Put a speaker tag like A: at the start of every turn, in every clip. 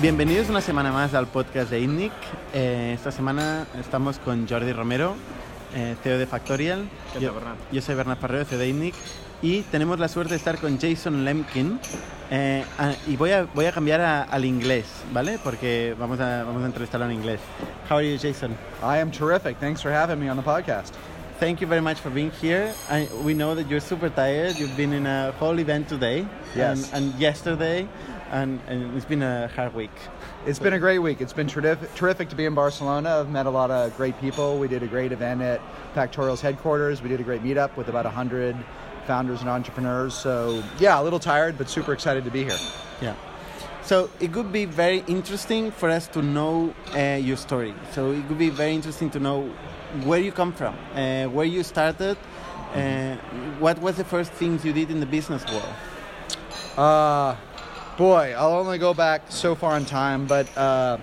A: Bienvenidos una semana más al podcast de INNIC. Eh, esta semana estamos con Jordi Romero, eh, CEO de Factorial.
B: ¿Qué
A: yo,
B: tal, Bernat?
A: yo soy Bernard Parrero, CEO de INNIC. Y tenemos la suerte de estar con Jason Lemkin. Eh, ah, y voy a, voy a cambiar a- al inglés, ¿vale? Porque vamos a, vamos a entrevistarlo en inglés. How are you, Jason?
B: I am terrific. Thanks for having me on the podcast.
A: Thank you very much for being here. I, we know that you're super tired. You've been in a whole event today
B: Yes.
A: and, and yesterday, and, and it's been a hard week.
B: It's been a great week. It's been terrific, terrific to be in Barcelona. I've met a lot of great people. We did a great event at Factorial's headquarters. We did a great meetup with about 100 founders and entrepreneurs. So, yeah, a little tired, but super excited to be here.
A: Yeah. So it could be very interesting for us to know uh, your story. So it could be very interesting to know where you come from, uh, where you started, uh, what was the first things you did in the business world.
B: Uh, boy, I'll only go back so far in time, but uh,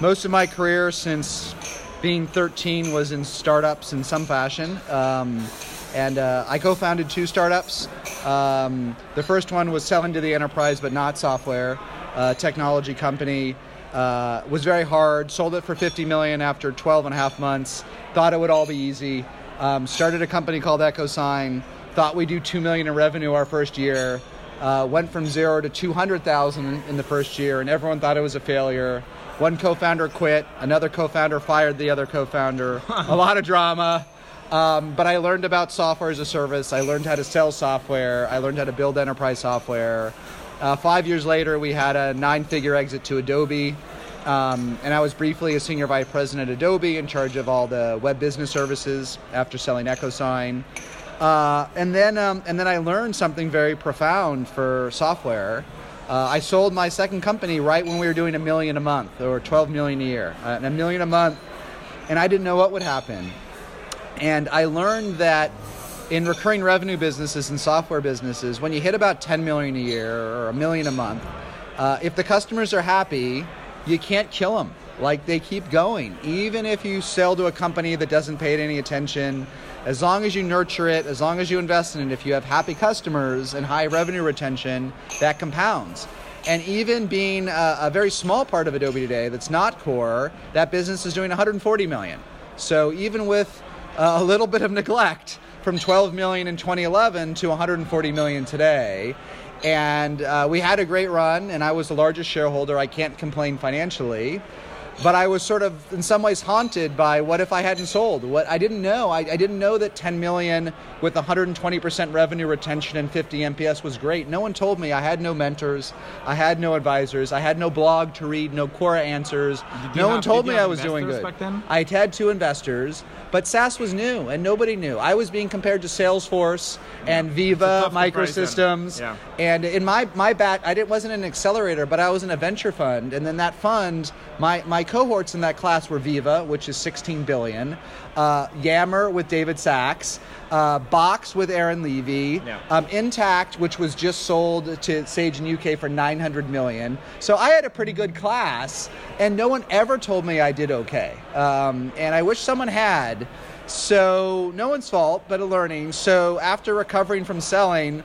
B: most of my career since being 13 was in startups in some fashion. Um, and uh, I co founded two startups. Um, the first one was selling to the enterprise, but not software, uh, technology company. Uh, was very hard. Sold it for 50 million after 12 and a half months. Thought it would all be easy. Um, started a company called EchoSign. Thought we'd do 2 million in revenue our first year. Uh, went from zero to 200,000 in the first year, and everyone thought it was a failure. One co-founder quit. Another co-founder fired the other co-founder. a lot of drama. Um, but I learned about software as a service. I learned how to sell software. I learned how to build enterprise software. Uh, five years later, we had a nine-figure exit to Adobe, um, and I was briefly a senior vice president at Adobe, in charge of all the web business services after selling EchoSign. Uh, and then, um, and then I learned something very profound for software. Uh, I sold my second company right when we were doing a million a month, or 12 million a year, uh, and a million a month, and I didn't know what would happen. And I learned that in recurring revenue businesses and software businesses, when you hit about 10 million a year or a million a month, uh, if the customers are happy, you can't kill them. Like they keep going. Even if you sell to a company that doesn't pay any attention, as long as you nurture it, as long as you invest in it, if you have happy customers and high revenue retention, that compounds. And even being a, a very small part of Adobe today that's not core, that business is doing 140 million. So even with a little bit of neglect from 12 million in 2011 to 140 million today. And uh, we had a great run, and I was the largest shareholder. I can't complain financially. But I was sort of, in some ways, haunted by what if I hadn't sold? What I didn't know. I, I didn't know that 10 million with 120% revenue retention and 50 NPS was great. No one told me. I had no mentors. I had no advisors. I had no blog to read, no Quora answers. No one
C: have-
B: told me I was doing good.
C: back then?
B: I had two investors, but SaaS was new and nobody knew. I was being compared to Salesforce and
C: It's
B: Viva. Microsystems.
C: Yeah.
B: And in my my bat, I didn't wasn't an accelerator, but I was in a venture fund, and then that fund, my my cohorts in that class were Veeva, which is 16 billion, uh, Yammer with David Sacks, uh, Box with Aaron Levie,
C: Yeah.
B: um, Intacct, which was just sold to Sage in UK for 900 million. So I had a pretty good class, and no one ever told me I did okay. Um, and I wish someone had. So no one's fault, but a learning. So after recovering from selling,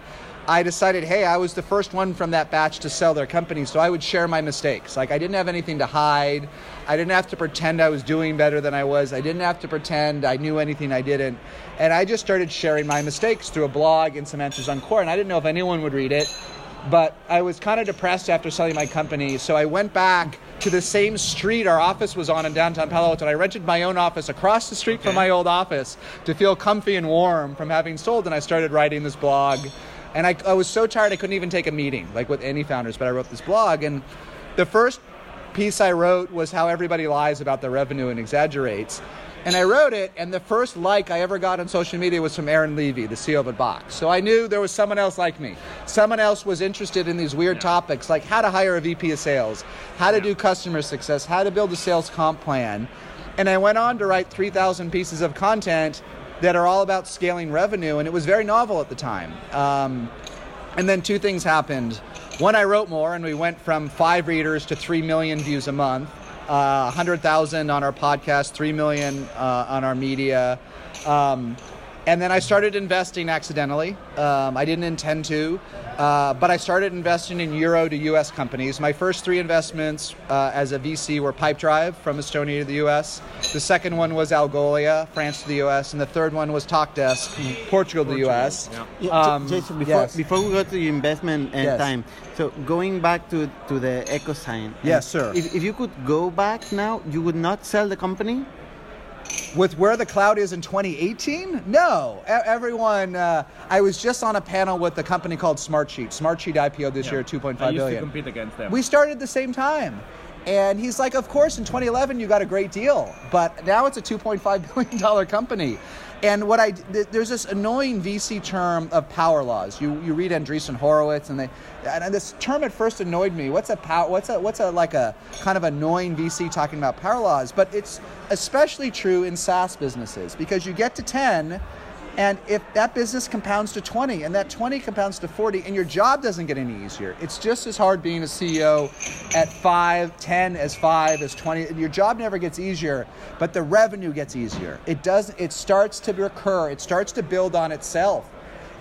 B: I decided, hey, I was the first one from that batch to sell their company, so I would share my mistakes. Like I didn't have anything to hide. I didn't have to pretend I was doing better than I was. I didn't have to pretend I knew anything I didn't. And I just started sharing my mistakes through a blog and some answers on Quora. And I didn't know if anyone would read it, but I was kind of depressed after selling my company. So I went back to the same street our office was on in downtown Palo Alto. And I rented my own office across the street from my old office to feel comfy and warm from having sold. And I started writing this blog. And I, I was so tired I couldn't even take a meeting, like with any founders, but I wrote this blog. And the first piece I wrote was how everybody lies about their revenue and exaggerates. And I wrote it, and the first like I ever got on social media was from Aaron Levie, the CEO of a Box. So I knew there was someone else like me. Someone else was interested in these weird topics, like how to hire a VP of sales, how to do customer success, how to build a sales comp plan. And I went on to write 3,000 pieces of content that are all about scaling revenue, and it was very novel at the time. Um, and then two things happened. One, I wrote more, and we went from five readers to three million views a month, uh, 100,000 on our podcast, three million uh, on our media. Um, And then I started investing accidentally. Um, I didn't intend to, uh, but I started investing in euro to US companies. My first three investments uh, as a VC were Pipedrive from Estonia to the US. The second one was Algolia, France to the US. And the third one was TalkDesk, Portugal to the US.
C: yeah.
A: Yeah,
B: Um,
A: J- Jason, before,
B: yes.
A: before we go to your investment uh,
B: Yes.
A: time, so going back to, to the EchoSign.
B: Yes, sir.
A: If, if you could go back now, you would not sell the company?
B: With where the cloud is in 2018? No. Everyone, uh, I was just on a panel with a company called Smartsheet. Smartsheet IPO this year at 2.5
C: I used
B: billion.
C: to compete against them.
B: We started at the same time. And he's like, Of course, in 2011, you got a great deal. But now it's a $2.5 billion company. And what I th- there's this annoying VC term of power laws. You you read Andreessen Horowitz, and they and this term at first annoyed me. What's a power? What's a what's a like a kind of annoying VC talking about power laws? But it's especially true in SaaS businesses because you get to 10, and if that business compounds to 20 and that 20 compounds to 40 and your job doesn't get any easier, it's just as hard being a CEO at 5, 10 as 5 as 20. Your job never gets easier, but the revenue gets easier. It does it starts to recur. It starts to build on itself.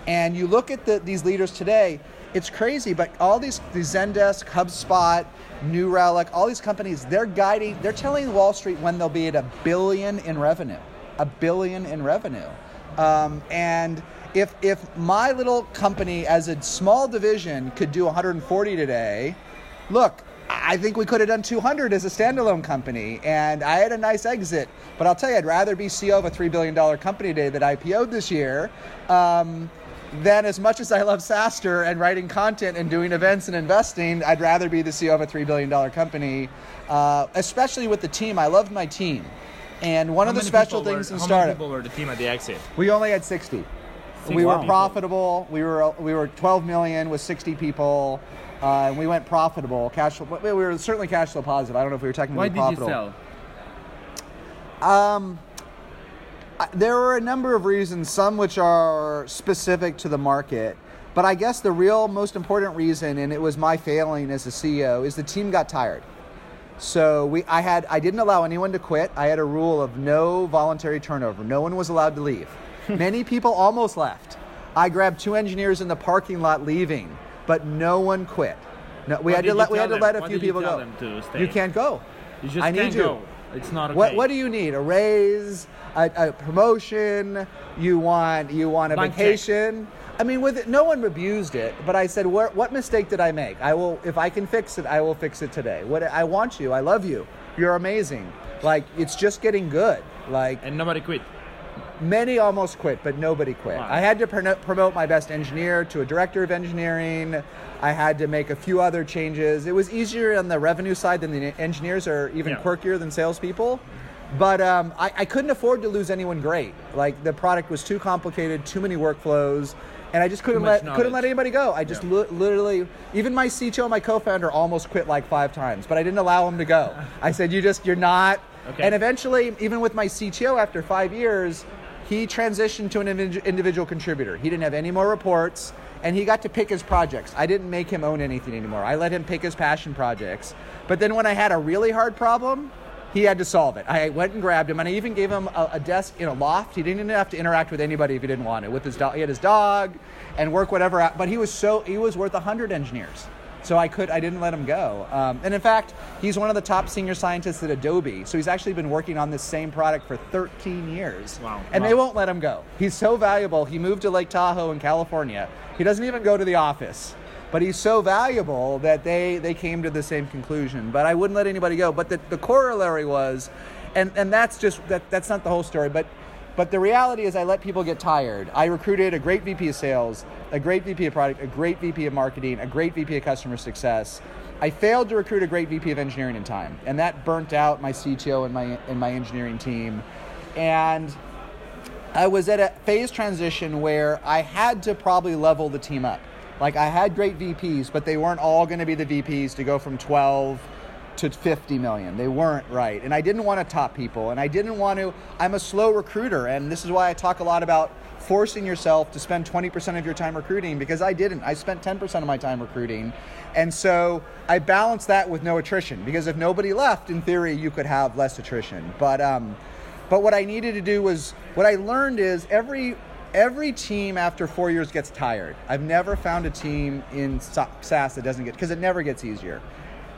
B: And you look at the, these leaders today, it's crazy, but all these, these Zendesk, HubSpot, New Relic, all these companies, they're guiding, they're telling Wall Street when they'll be at a billion in revenue. A billion in revenue. Um, and if, if my little company as a small division could do 140 today, look, I think we could have done 200 as a standalone company, and I had a nice exit. But I'll tell you, I'd rather be CEO of a $3 billion company today that IPO'd this year um, than as much as I love SaaStr and writing content and doing events and investing, I'd rather be the CEO of a $3 billion company, uh, especially with the team. I loved my team. And one
C: How
B: of the special things
C: were,
B: in
C: how
B: startup.
C: Many people were the team at the exit?
B: We only had 60. we
C: 60
B: were profitable. We were we were 12 million with 60 people, uh, and we went profitable. Cash flow. We were certainly cash flow positive. I don't know if we were technically
C: Why did you sell?
B: I- There were a number of reasons, some which are specific to the market. But I guess the real most important reason, and it was my failing as a CEO, is the team got tired. So we, I had, I didn't allow anyone to quit. I had a rule of no voluntary turnover. No one was allowed to leave. Hmm. Many people almost left. I grabbed two engineers in the parking lot leaving, but no one quit. No, we had to let we had to
C: them?
B: let a few
C: you
B: people go.
C: them to stay?
B: You can't go.
C: You just
B: I need you.
C: go. It's not okay.
B: What What do you need? A raise, a, a promotion? You want you want a
C: Blank check.
B: vacation? I mean, with it, no one abused it, but I said, what, what mistake did I make? I will, if I can fix it, I will fix it today. What I want you, I love you, you're amazing. Like it's just getting good. Like
C: And nobody quit.
B: Many almost quit, but nobody quit.
C: Wow.
B: I had to prono- promote my best engineer to a director of engineering. I had to make a few other changes. It was easier on the revenue side than the engineers are even
C: Yeah.
B: quirkier than salespeople. But um, I, I couldn't afford to lose anyone great. Like the product was too complicated, too many workflows, and I just couldn't let couldn't let anybody go. I just
C: Yeah.
B: li- literally, even my CTO, my co-founder, almost quit like five times, but I didn't allow him to go. I said, "You just you're not."
C: Okay.
B: And eventually, even with my CTO, after five years, he transitioned to an individual contributor. He didn't have any more reports, and he got to pick his projects. I didn't make him own anything anymore. I let him pick his passion projects. But then when I had a really hard problem, he had to solve it. I went and grabbed him, and I even gave him a, a desk in a loft. He didn't even have to interact with anybody if he didn't want to. With his dog, he had his dog, and work whatever. out- But he was so he was worth hundred engineers. So I could I didn't let him go. Um, and in fact, he's one of the top senior scientists at Adobe. So he's actually been working on this same product for 13 years.
C: Wow.
B: And
C: Wow.
B: they won't let him go. He's so valuable. He moved to Lake Tahoe in California. He doesn't even go to the office. But he's so valuable that they, they came to the same conclusion. But I wouldn't let anybody go. But the, the corollary was, and, and that's just that that's not the whole story, but but the reality is I let people get tired. I recruited a great VP of sales, a great VP of product, a great VP of marketing, a great VP of customer success. I failed to recruit a great VP of engineering in time, and that burnt out my CTO and my and my engineering team. And I was at a phase transition where I had to probably level the team up. Like I had great VPs, but they weren't all going to be the VPs to go from 12 to 50 million. They weren't right. And I didn't want to top people and I didn't want to I'm a slow recruiter and this is why I talk a lot about forcing yourself to spend 20% of your time recruiting because I didn't. I spent 10% of my time recruiting. And so I balanced that with no attrition because if nobody left in theory you could have less attrition. But um but what I needed to do was what I learned is every every team after four years gets tired. I've never found a team in Sa- SaaS that doesn't get because it never gets easier.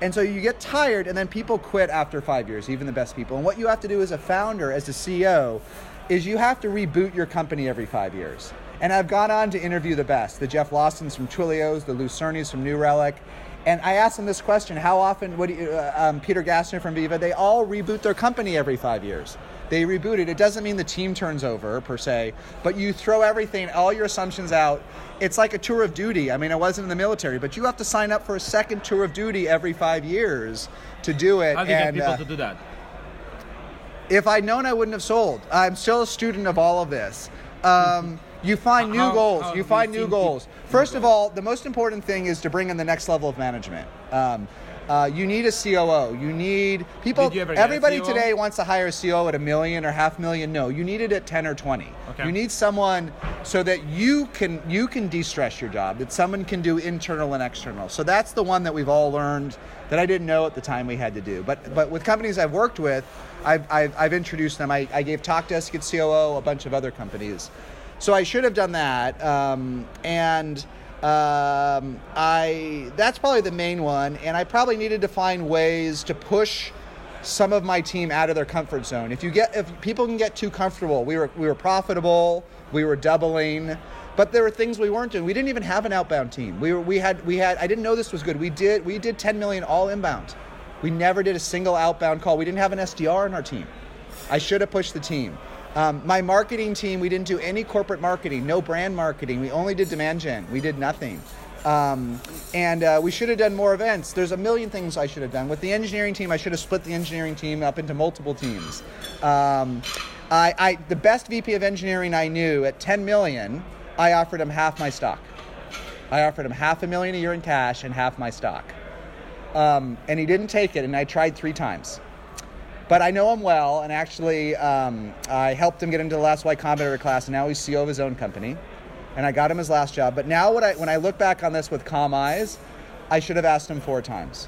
B: And so you get tired, and then people quit after five years, even the best people. And what you have to do as a founder, as a CEO, is you have to reboot your company every five years. And I've gone on to interview the best, the Jeff Lawsons from Twilios, the Lew Cirnes from New Relic. And I asked them this question: How often? What do you, uh, um, Peter Gassner from Veeva? They all reboot their company every five years. They reboot it. It doesn't mean the team turns over per se, but you throw everything, all your assumptions out. It's like a tour of duty. I mean, I wasn't in the military, but you have to sign up for a second tour of duty every five years to do it.
C: How do you get people
B: uh,
C: to do that?
B: if I'd known, I wouldn't have sold. I'm still a student of all of this. Um, you find new
C: How-
B: goals.
C: how
B: You find new goals. First of all, the most important thing is to bring in the next level of management. Um, uh, you need a COO. You need people.
C: You ever get a
B: everybody today wants to hire a COO at a million or half million. No, you need it at ten or twenty.
C: Okay.
B: You need someone so that you can you can de-stress your job. That someone can do internal and external. So that's the one that we've all learned that I didn't know at the time we had to do. But but with companies I've worked with, I've I've, I've introduced them. I, I gave Talkdesk its COO, a bunch of other companies. So I should have done that. Um, and um, I that's probably the main one. And I probably needed to find ways to push some of my team out of their comfort zone. If you get if people can get too comfortable, we were we were profitable, we were doubling, but there were things we weren't doing. We didn't even have an outbound team. We were we had we had I didn't know this was good. We did we did 10 million all inbound. We never did a single outbound call. We didn't have an SDR in our team. I should have pushed the team. Um, my marketing team, we didn't do any corporate marketing, no brand marketing. We only did demand gen. We did nothing. Um, and uh, we should have done more events. There's a million things I should have done. With the engineering team, I should have split the engineering team up into multiple teams. Um, I, I, the best VP of engineering I knew at 10 million, I offered him half my stock. I offered him half a million a year in cash and half my stock. Um, and he didn't take it, and I tried three times. But I know him well, and actually, um, I helped him get into the last Y Combinator class, and now he's CEO of his own company. And I got him his last job. But now, what I, when I look back on this with calm eyes, I should have asked him four times.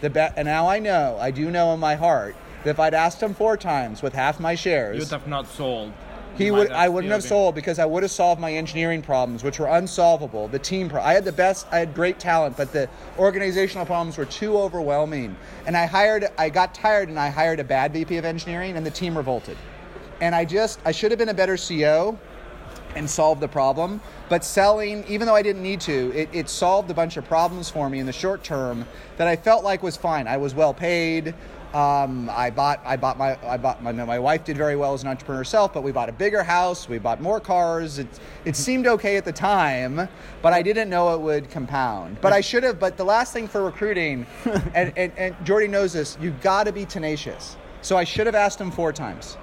B: the be- and now I know, I do know in my heart, that if I'd asked him four times with half my shares,
C: You'd have not sold.
B: He would. I wouldn't have sold because I would have solved my engineering problems, which were unsolvable. The team. Pro- I had the best. I had great talent, but the organizational problems were too overwhelming. And I hired. I got tired, and I hired a bad VP of engineering, and the team revolted. And I just. I should have been a better CEO, and solved the problem. But selling, even though I didn't need to, it, it solved a bunch of problems for me in the short term that I felt like was fine. I was well paid. Um, I bought, I bought my, I bought my, my wife did very well as an entrepreneur herself, but we bought a bigger house, we bought more cars. It, it seemed okay at the time, but I didn't know it would compound. But I should have. But the last thing for recruiting, and, and, and Jordi knows this, you've got to be tenacious. So I should have asked him four times.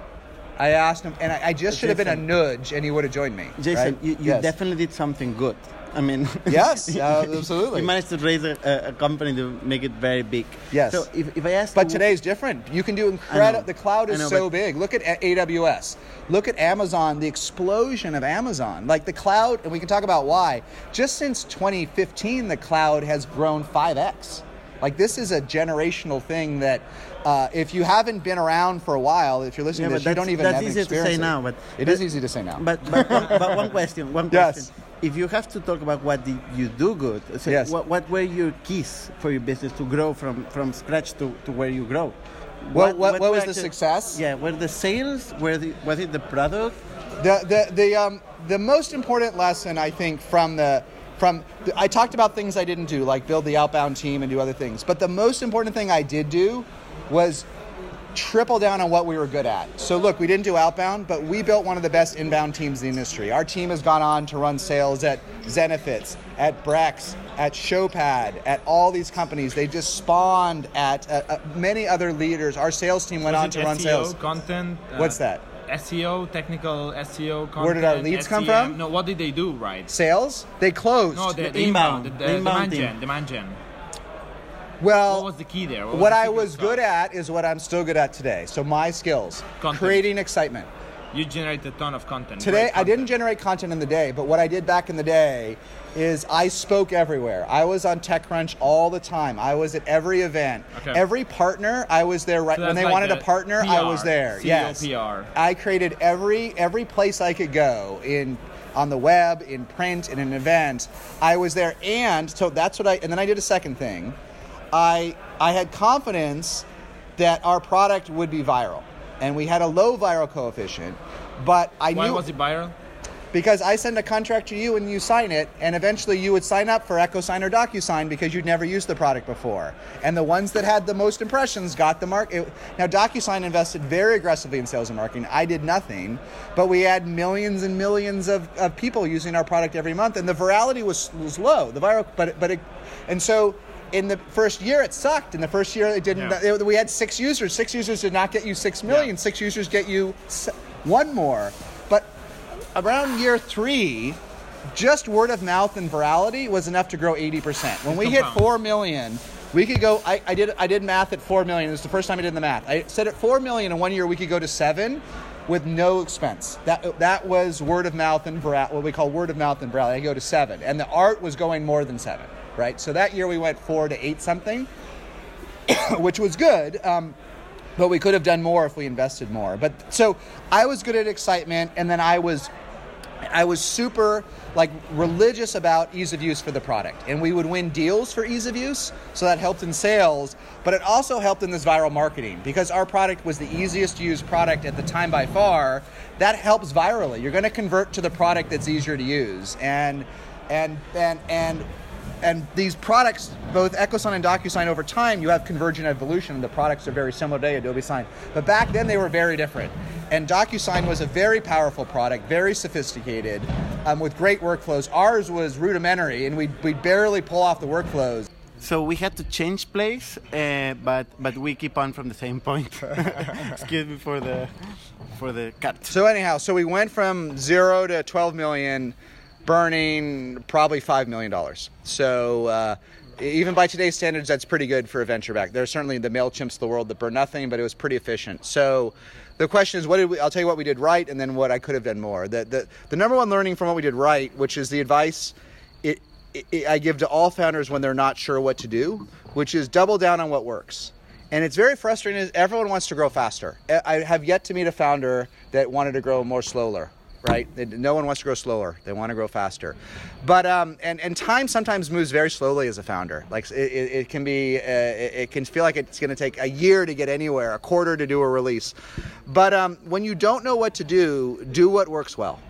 B: I asked him, and I, I just should have been a nudge, and he would have joined me.
A: Jason,
B: right?
A: you, you
B: Yes.
A: definitely did something good. I mean,
B: Yes, absolutely.
A: You managed to raise a, a, company to make it very big.
B: Yes.
A: So if, if I ask
B: But
A: today
B: is different. You can do incredible. The cloud is
A: know,
B: so big. Look at AWS. Look at Amazon. The explosion of Amazon. Like the cloud, and we can talk about why. Just since 2015, the cloud has grown 5x. Like this is a generational thing that, uh, if you haven't been around for a while, if you're listening
A: Yeah,
B: to this, you don't even
A: that's
B: have
A: easier to say
B: it.
A: now, but-
B: it
A: but-
B: is easy to say now.
A: But but one, but one question, one
B: Yes.
A: question. If you have to talk about what did you do good, so
B: Yes.
A: what, what were your keys for your business to grow from, from scratch to, to where you grow?
B: What- what- what
A: were
B: was the success?
A: Yeah, were the sales? Were the, was it the product?
B: The the the um the most important lesson I think from the from the, I talked about things I didn't do like build the outbound team and do other things, but the most important thing I did do was triple down on what we were good at. So look, we didn't do outbound, but we built one of the best inbound teams in the industry. Our team has gone on to run sales at Zenefits, at Brex, at Showpad, at all these companies. They just spawned at uh, uh, many other leaders. Our sales team went
C: Was
B: on
C: it
B: to run
C: SEO
B: sales.
C: content. uh,
B: What's that?
C: SEO, technical SEO content.
B: Where did our leads come from?
C: No, what did they do right?
B: Sales? They closed.
C: No, the,
A: The
C: the inbound,
A: inbound,
C: the,
A: the
C: the
A: inbound
C: demand
A: team.
C: gen, demand gen.
B: well,
C: What was the key there?
B: what
C: the
B: I was good at is what I'm still good at today. So my skills,
C: Content.
B: creating excitement.
C: You generate a ton of content.
B: Today,
C: great
B: I didn't generate content in the day, but what I did back in the day is I spoke everywhere. I was on TechCrunch all the time. I was at every event.
C: Okay.
B: Every partner, I was there right
C: So
B: when they
C: like
B: wanted a partner, I was there.
C: CEO
B: yes.
C: PR.
B: I created every every place I could go in on the web, in print, in an event. I was there and so that's what I and then I did a second thing. I I had confidence that our product would be viral. And we had a low viral coefficient, but I
C: Why
B: knew Why
C: was it viral?
B: because I send a contract to you and you sign it, and eventually you would sign up for EchoSign or DocuSign because you'd never used the product before. And the ones that had the most impressions got the market. Now DocuSign invested very aggressively in sales and marketing. I did nothing, but we had millions and millions of, of people using our product every month, and the virality was was low. The viral, but but it, and so. In the first year, it sucked. In the first year, it didn't.
C: Yeah.
B: it- we had six users. Six users did not get you six million.
C: Yeah.
B: Six users get you s- one more. But around year three, just word of mouth and virality was enough to grow 80%. When we hit
C: Compound.
B: 4 million, we could go, I, I, did, I did math at 4 million. It was the first time I did the math. I said at 4 million in one year, we could go to 7 with no expense. That, that was word of mouth and virality, what we call word of mouth and virality. I go to 7. And the art was going more than 7, right? So that year we went 4 to 8 something, which was good. Um, but we could have done more if we invested more. But so I was good at excitement, and then I was, I was super like religious about ease of use for the product, and we would win deals for ease of use, so that helped in sales. But it also helped in this viral marketing because our product was the easiest to use product at the time by far. That helps virally. You're going to convert to the product that's easier to use, and and and and and these products, both EchoSign and DocuSign, over time, you have convergent evolution. The products are very similar today, Adobe Sign. But back then, they were very different. And DocuSign was a very powerful product, very sophisticated, um, with great workflows. Ours was rudimentary, and we'd, we'd barely pull off the workflows.
A: So we had to change place, uh, but but we keep on from the same point. Excuse me for the for the cut.
B: So anyhow, so we went from zero to 12 million, burning probably five million dollars. So uh, even by today's standards, that's pretty good for a venture back. There's certainly the Mailchimps of the world that burn nothing, but it was pretty efficient. So the question is, what did we? I'll tell you what we did right, and then what I could have done more. The the, the number one learning from what we did right, which is the advice. It, I give to all founders when they're not sure what to do, which is double down on what works. And it's very frustrating. Everyone wants to grow faster. I have yet to meet a founder that wanted to grow more slower. Right? No one wants to grow slower. They want to grow faster. But um, and and time sometimes moves very slowly as a founder. Like it, it, can be, uh, it, it can feel like it's going to take a year to get anywhere, a quarter to do a release. But um, when you don't know what to do, do what works well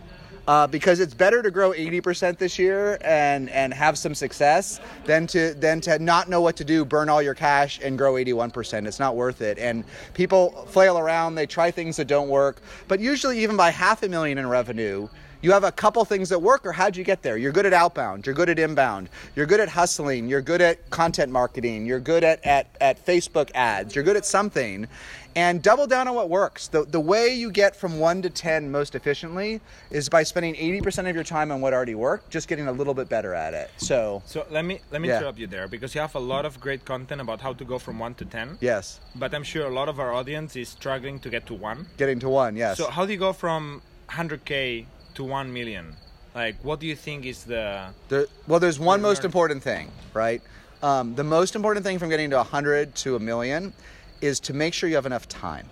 B: uh, because it's better to grow 80% this year and and have some success than to than to not know what to do, burn all your cash and grow 81%. It's not worth it. And people flail around, they try things that don't work, but usually even by half a million in revenue, you have a couple things that work or how'd you get there you're good at outbound you're good at inbound you're good at hustling you're good at content marketing you're good at, at, at facebook ads you're good at something and double down on what works the, the way you get from 1 to 10 most efficiently is by spending 80% of your time on what already worked just getting a little bit better at it so
C: So let me let me
B: Yeah.
C: interrupt you there because you have a lot of great content about how to go from one to ten.
B: yes
C: But I'm sure a lot of our audience is struggling to get to one.
B: getting to one yes
C: So how do you go from 100k to 1 million? Like, what do you think is the
B: There, well, there's one most important thing, right? Um, the most important thing from getting to 100 to a million is to make sure you have enough time.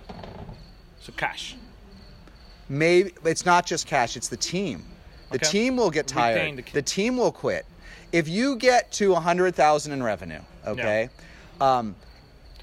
C: so cash?
B: Maybe it's not just cash; it's the team. The
C: Okay.
B: team will get tired.
C: the
B: The, team will quit. If you get to 100,000 in revenue, okay, um,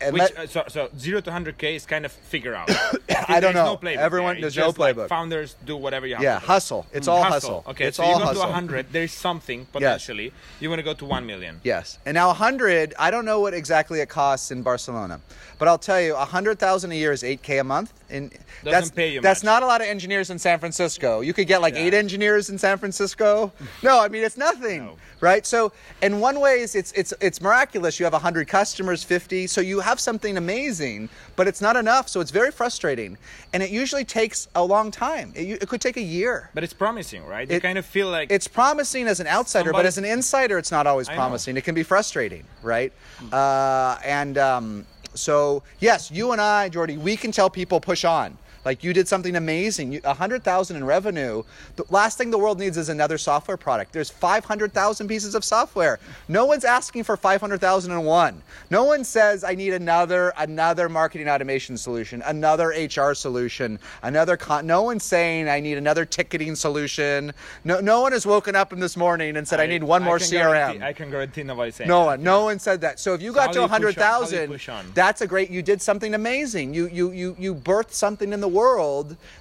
B: and
C: Which
B: let-
C: uh, so so zero to 100k is kind of figure out.
B: I don't know.
C: No playbook
B: Everyone-
C: there.
B: there's no
C: just like
B: playbook.
C: founders do whatever you have.
B: yeah,
C: to do.
B: hustle. It's
C: Mm,
B: all hustle.
C: Okay,
B: it's
C: so
B: all
C: you go
B: hustle.
C: to 100. There's something potentially. You want to go to 1 million.
B: Yes. And now 100, I don't know what exactly it costs in Barcelona, but I'll tell you 100,000 a year is 8k a month and that's
C: pay you
B: that's
C: much.
B: not a lot of engineers in San Francisco. You could get like 8 engineers in San Francisco. No, I mean it's nothing.
C: No.
B: Right? So in one way, it's it's it's miraculous. You have 100 customers, 50, so you have something amazing, but it's not enough, so it's very frustrating. And it usually takes a long time. It, it could take a year.
C: But it's promising, right? You
B: It-
C: kind of feel like
B: It's promising as an outsider, but as an insider, it's not always promising. It can be frustrating, right? Uh, and um, so, yes, you and I, Jordi, we can tell people push on. Like you did something amazing. You, 100,000 in revenue. The last thing the world needs is another software product. There's 500,000 pieces of software. No one's asking for 500,001. No one says I need another another marketing automation solution, another HR solution, another con- no one's saying I need another ticketing solution. No no one has woken up in this morning and said I, need one more CRM.
C: I can guarantee nobody saying
B: No
C: that.
B: one, no one said that. So if you got
C: how
B: to
C: do you push on? How do you
B: 100,000, that's a great. You did something amazing. You you you you birthed something in the world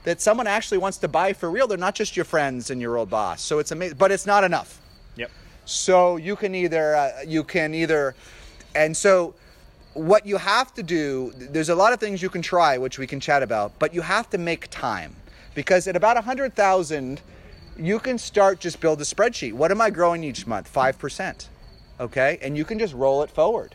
B: that someone actually wants to buy for real. They're not just your friends and your old boss. So it's amazing, but it's not enough.
C: Yep.
B: So you can either uh, you can either, and so what you have to do. There's a lot of things you can try, which we can chat about, but you have to make time because at about a 100,000, you can start just build a spreadsheet. What am I growing each month? Five percent. Okay, and you can just roll it forward,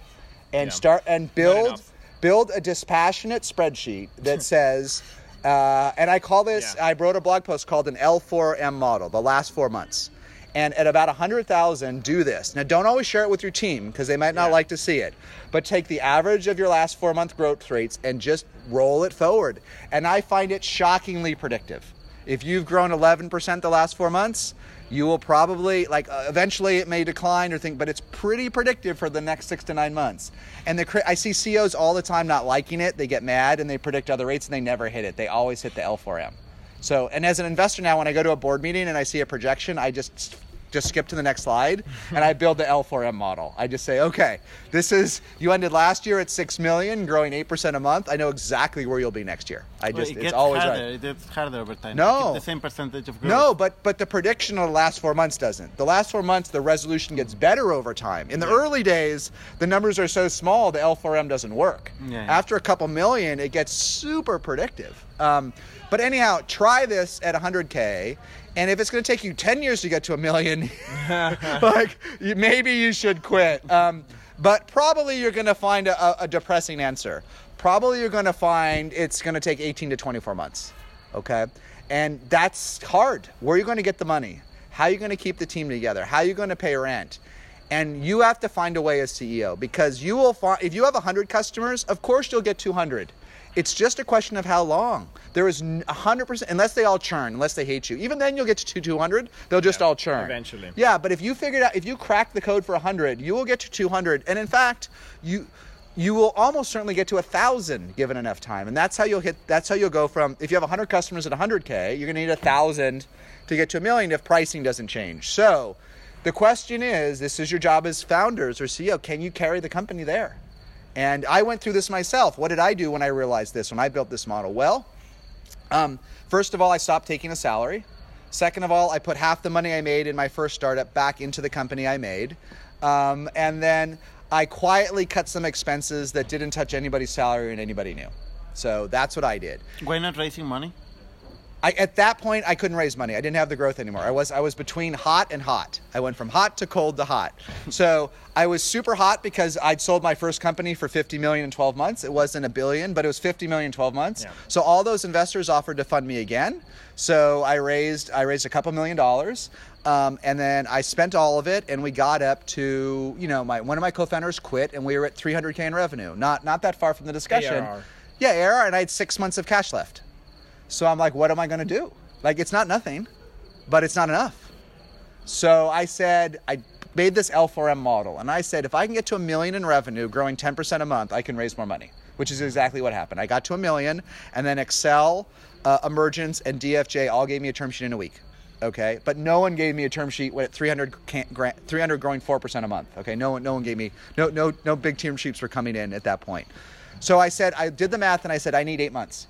B: and
C: Yeah.
B: start and build build a dispassionate spreadsheet that says. Uh, and I call this,
C: Yeah.
B: I wrote a blog post called an L4M model, the last four months. And at about 100,000, do this. Now, don't always share it with your team because they might not
C: Yeah.
B: like to see it. But take the average of your last four month growth rates and just roll it forward. And I find it shockingly predictive. If you've grown 11% the last four months, you will probably like uh, eventually it may decline or think, but it's pretty predictive for the next six to nine months. And the I see CEOs all the time not liking it. They get mad and they predict other rates and they never hit it. They always hit the L4M. So, and as an investor now, when I go to a board meeting and I see a projection, I just just skip to the next slide and I build the L4M model. I just say, okay, this is you ended last year at six million, growing eight percent a month. I know exactly where you'll be next year. I
A: Well,
B: just
A: it
B: it's always
A: harder.
B: right.
A: It gets harder over time.
B: No.
A: The same percentage of growth.
B: No, but but the prediction of the last four months doesn't. The last four months, the resolution gets better over time. In the early days, the numbers are so small, the L4M doesn't work.
A: Yeah, yeah.
B: After a couple million, it gets super predictive. Um, but anyhow, try this at 100k, and if it's going to take you 10 years to get to a million, like maybe you should quit. Um, but probably you're going to find a, a- a depressing answer. Probably you're going to find it's going to take 18 to 24 months. Okay, and that's hard. Where are you going to get the money? How are you going to keep the team together? How are you going to pay rent? And you have to find a way as CEO because you will find if you have 100 customers, of course you'll get 200. It's just a question of how long. There is n- 100%, unless they all churn, unless they hate you. Even then, you'll get to 200. They'll just
C: Yeah,
B: all churn.
C: eventually.
B: Yeah, but if you figured out, if you crack the code for 100, you will get to 200. And in fact, you you will almost certainly get to a thousand given enough time. And that's how you'll hit. That's how you'll go from if you have 100 customers at 100k, you're going to need a thousand to get to a million if pricing doesn't change. So. The question is, this is your job as founders or CEO. Can you carry the company there? And I went through this myself. What did I do when I realized this, when I built this model? Well, um, first of all, I stopped taking a salary. Second of all, I put half the money I made in my first startup back into the company I made. Um, and then I quietly cut some expenses that didn't touch anybody's salary and anybody knew. So that's what I did.
A: Why not raising money?
B: I, at that point, I couldn't raise money. I didn't have the growth anymore. I was I was between hot and hot. I went from hot to cold to hot. So I was super hot because I'd sold my first company for 50 million in 12 months. It wasn't a billion, but it was 50 million in 12 months.
C: Yeah.
B: So all those investors offered to fund me again. So I raised I raised a couple million dollars. Um, and then I spent all of it, and we got up to you know my one of my co-founders quit, and we were at 300k in revenue. Not not that far from the discussion.
C: ARR.
B: Yeah, ARR, and I had six months of cash left. So I'm like, what am I going to do? Like, it's not nothing, but it's not enough. So I said, I made this L4M model, and I said, if I can get to a million in revenue, growing 10% a month, I can raise more money, which is exactly what happened. I got to a million, and then Accel, uh, Emergence, and DFJ all gave me a term sheet in a week. Okay, but no one gave me a term sheet with 300, can, gra- 300 growing 4% a month. Okay, no one, no one gave me, no, no, no big term sheets were coming in at that point. So I said, I did the math, and I said, I need eight months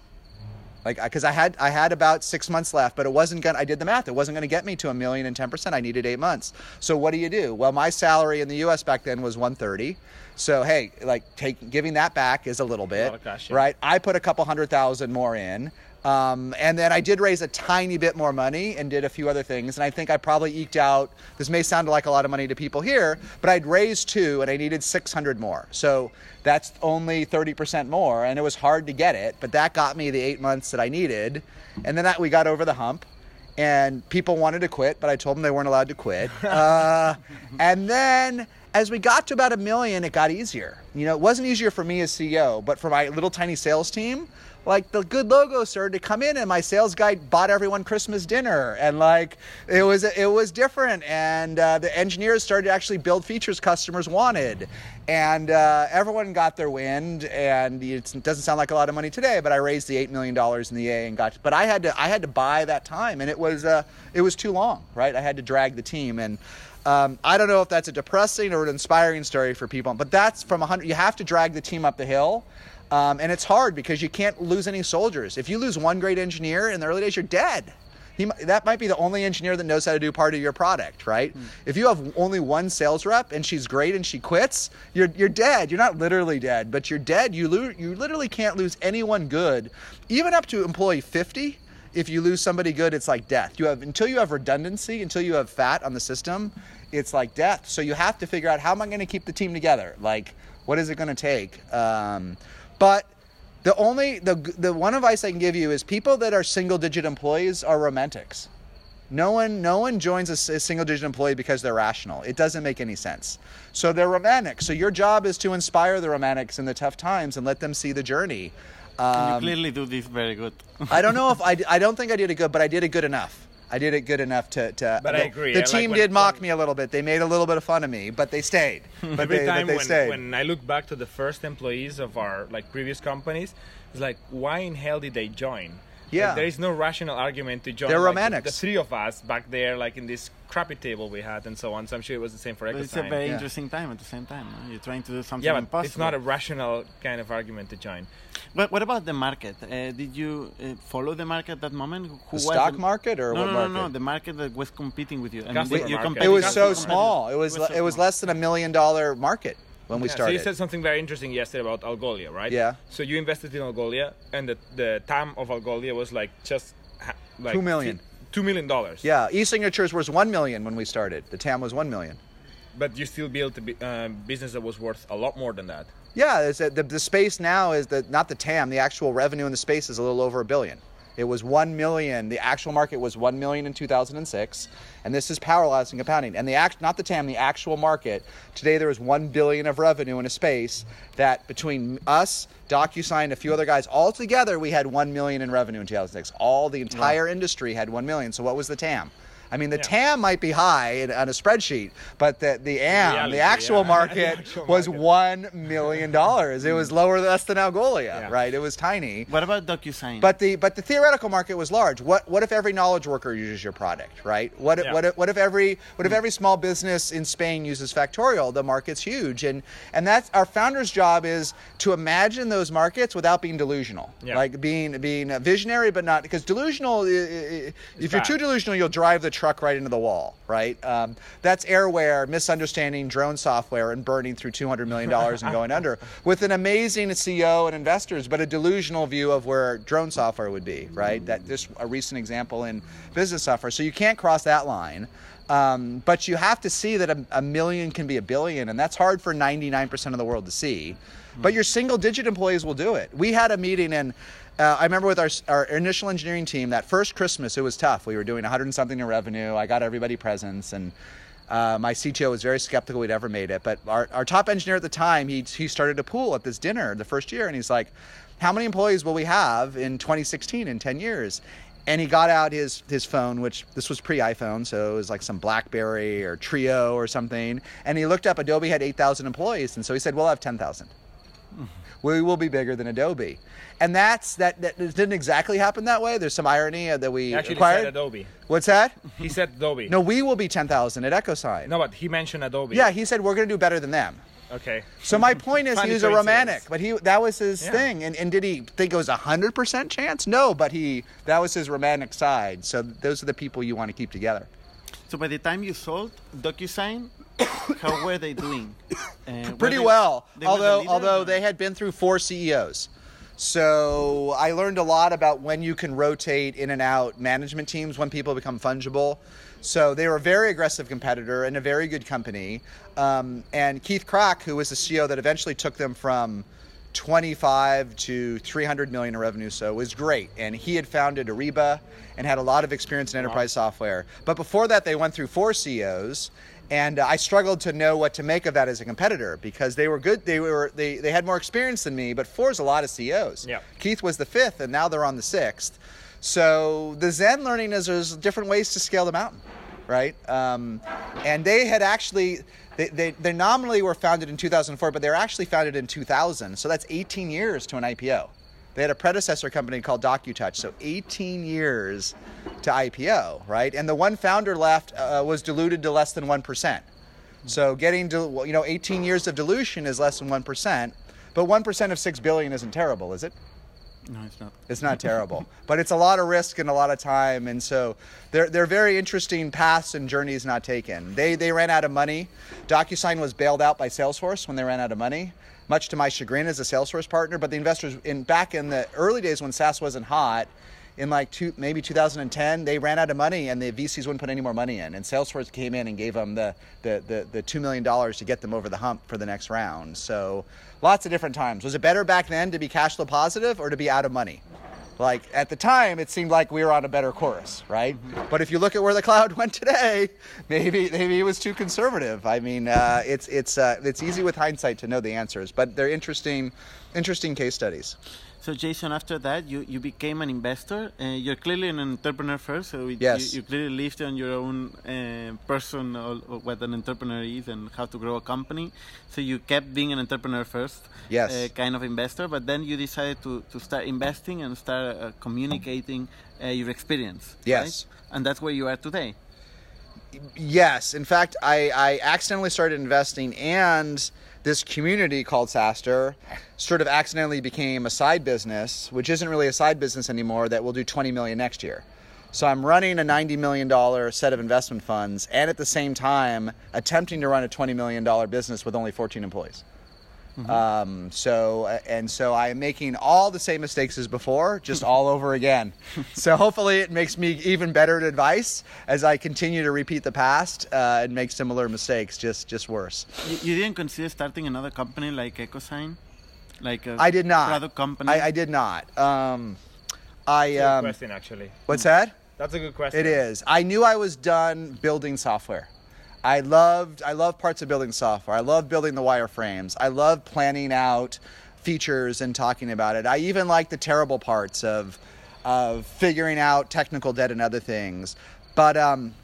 B: like because I had I had about six months left, but it wasn't gonna. I did the math; it wasn't gonna get me to a million and ten percent. I needed eight months. So what do you do? Well, my salary in the U.S. back then was one thirty. So hey, like take giving that back is a little bit,
C: cash, yeah.
B: right? I put a couple hundred thousand more in. Um, and then I did raise a tiny bit more money and did a few other things. And I think I probably eked out, this may sound like a lot of money to people here, but I'd raised two and I needed 600 more. So that's only 30% more. And it was hard to get it, but that got me the eight months that I needed. And then that, we got over the hump. And people wanted to quit, but I told them they weren't allowed to quit. Uh, and then as we got to about a million, it got easier. You know, it wasn't easier for me as CEO, but for my little tiny sales team, like the good logo started to come in and my sales guy bought everyone christmas dinner. And like it was it was different. And uh, the engineers started to actually build features customers wanted. And uh, everyone got their wind. And it doesn't sound like a lot of money today but i raised the $8 million in the a and got but i had to i had to buy that time. And it was uh, it was too long right? I had to drag the team. And um, I don't know if that's a depressing or an inspiring story for people, but that's from 100. You have to drag the team up the hill. Um, and it's hard because you can't lose any soldiers. If you lose one great engineer in the early days, you're dead. He, that might be the only engineer that knows how to do part of your product, right? Mm. If you have only one sales rep and she's great and she quits, you're, you're dead. You're not literally dead, but you're dead. You, lo- you literally can't lose anyone good, even up to employee 50 if you lose somebody good, it's like death. You have until you have redundancy, until you have fat on the system, it's like death. So you have to figure out how am I going to keep the team together? Like, what is it going to take? Um, but the only the the one advice I can give you is people that are single digit employees are romantics. No one no one joins a, a single digit employee because they're rational. It doesn't make any sense. So they're romantic. So your job is to inspire the romantics in the tough times and let them see the journey.
A: Um, you clearly do this very good.
B: I don't know if I I don't think I did it good, but I did it good enough. I did it good enough to. to
C: but
B: the,
C: I agree.
B: The
C: I
B: team
C: like
B: did mock me a little bit. They made a little bit of fun of me, but they stayed. But
C: every
B: they,
C: time
B: but they
C: when,
B: stayed.
C: when I look back to the first employees of our like previous companies, it's like, why in hell did they join?
B: Yeah.
C: Like, there is no rational argument to join.
B: They're
C: like,
B: romantics.
C: The, the three of us back there, like in this crappy table we had, and so on. So I'm sure it was the same for
A: But it's a very
B: Yeah.
A: interesting time at the same time. no? You're trying to do something
C: Yeah, but
A: impossible.
C: it's not a rational kind of argument to join.
A: But what about the market? Uh, did you uh, follow the market at that moment? Who
B: the
A: was
B: stock market or
A: no,
B: what
A: no,
B: market?
A: no, no, the market that was competing with you. I mean, you
C: market.
A: compete
B: It was so
A: customers.
B: small. It was
A: so
B: it was less than a million dollar market when we
C: Yeah,
B: started.
C: So you said something very interesting yesterday about Algolia, right?
B: Yeah.
C: So you invested in Algolia, and the the TAM of Algolia was like just like
B: two million.
C: Two million dollars.
B: yeah, e-signatures was one million when we started. The TAM was one million.
C: But you still built a uh, business that was worth a lot more than that.
B: Yeah, the, the space now is that not the TAM. The actual revenue in the space is a little over a billion. It was one million. The actual market was one million in 2006, and this is power lasting compounding. And the act, not the TAM, the actual market. Today there is one billion of revenue in a space that between us, DocuSign, a few other guys, all together we had one million in revenue in 2006. All the entire industry had one million. So what was the TAM? I mean, the
C: Yeah.
B: TAM might be high in, on a spreadsheet, but the the AM,
C: Reality,
B: the actual
C: yeah.
B: market,
C: The actual
B: was
C: market.
B: one million dollars. It was mm. lower less than Algolia,
C: Yeah.
B: right? It was tiny.
A: What about DocuSign?
B: But the but the theoretical market was large. What what if every knowledge worker uses your product, right? What if,
C: Yeah.
B: what if, what if every what if mm. every small business in Spain uses Factorial? The market's huge, and and that's our founder's job is to imagine those markets without being delusional,
C: Yeah.
B: like being being visionary, but not because delusional. i- i- If you're
C: bad.
B: too delusional, you'll drive the truck right into the wall, right? Um, that's airware, misunderstanding drone software, and burning through two hundred million dollars and going under with an amazing CEO and investors, but a delusional view of where drone software would be, right? That just a recent example in business software. So you can't cross that line. Um, but you have to see that a, a million can be a billion, and that's hard for 99% of the world to see. But your single digit employees will do it. We had a meeting, and uh, I remember with our, our initial engineering team, that first Christmas, it was tough. We were doing 100 and something in revenue. I got everybody presents, and uh, my CTO was very skeptical we'd ever made it. But our, our top engineer at the time, he, he started a pool at this dinner the first year, and he's like, How many employees will we have in 2016 in 10 years? And he got out his, his phone, which this was pre iPhone, so it was like some Blackberry or Treo or something. And he looked up Adobe had 8,000 employees, and so he said, We'll have 10,000 we will be bigger than Adobe. And that's that, that it didn't exactly happen that way. There's some irony uh, that we
C: actually
B: acquired.
C: said Adobe.
B: What's that?
C: He said Adobe.
B: No, we will be 10,000 at EchoSign.
C: No, but he mentioned Adobe.
B: Yeah, he said we're going to do better than them.
C: Okay.
B: So my point is, he was a romantic, but he that was his
C: Yeah.
B: thing. And, and did he think it was a hundred percent chance? No, but he that was his romantic side. So those are the people you want to keep together.
A: so by the time you sold DocuSign, how were they doing? Uh,
B: pretty
A: they-
B: well.
A: they were the
B: although although
A: or-
B: they had been through four CEOs. So I learned a lot about when you can rotate in and out management teams when people become fungible. So they were a very aggressive competitor and a very good company. Um, and Keith Krach, who was the CEO that eventually took them from 25 to 300 million in revenue, so was great. And he had founded Ariba and had a lot of experience in enterprise software. But before that, they went through four CEOs. And uh, I struggled to know what to make of that as a competitor because they were good. They were they, they had more experience than me, but four's a lot of CEOs.
C: Yeah.
B: Keith was the fifth, and now they're on the sixth. So the Zen learning is there's different ways to scale the mountain, right? Um, and they had actually they, they they nominally were founded in 2004, but they were actually founded in 2000. So that's 18 years to an IPO. They had a predecessor company called DocuTouch, so 18 years to IPO, right? And the one founder left uh, was diluted to less than 1%. So getting to, you know, 18 years of dilution is less than 1%, but 1% of 6 billion isn't terrible, is it?
A: No, it's not.
B: It's not terrible, but it's a lot of risk and a lot of time, and so they're they're very interesting paths and journeys not taken. They they ran out of money. DocuSign was bailed out by Salesforce when they ran out of money, much to my chagrin as a Salesforce partner. But the investors in back in the early days when SaaS wasn't hot, in like two, maybe 2010, they ran out of money and the VCs wouldn't put any more money in. And Salesforce came in and gave them the, the, the, the $2 million to get them over the hump for the next round. So lots of different times. Was it better back then to be cash flow positive or to be out of money? Like at the time, it seemed like we were on a better course, right? But if you look at where the cloud went today, maybe maybe it was too conservative. I mean, uh, it's it's uh, it's easy with hindsight to know the answers, but they're interesting, interesting case studies.
A: So Jason, after that, you, you became an investor. Uh, you're clearly an entrepreneur first, so it,
B: Yes.
A: you, you clearly lived on your own uh, person what an entrepreneur is and how to grow a company. So you kept being an entrepreneur first,
B: Yes.
A: uh, kind of investor, but then you decided to, to start investing and start uh, communicating uh, your experience.
B: Yes.
A: right? And that's where you are today.
B: Yes, in fact, I, I accidentally started investing, and this community called SaaStr sort of accidentally became a side business, which isn't really a side business anymore. That will do 20 million next year. So I'm running a 90 million dollar set of investment funds, and at the same time attempting to run a 20 million dollar business with only 14 employees. Um, so uh, and so I am making all the same mistakes as before, just all over again. So hopefully it makes me even better at advice as I continue to repeat the past uh, and make similar mistakes, just just worse.
A: You, you didn't consider starting another company like EchoSign? Like a
B: I did not.
A: product company?
B: I, I did not. Um, I
C: Good
B: um,
C: question, actually.
B: what's that?
C: That's a good question.
B: It is. I knew I was done building software. I loved I love parts of building software. I love building the wireframes. I love planning out features and talking about it. I even like the terrible parts of of figuring out technical debt and other things. But um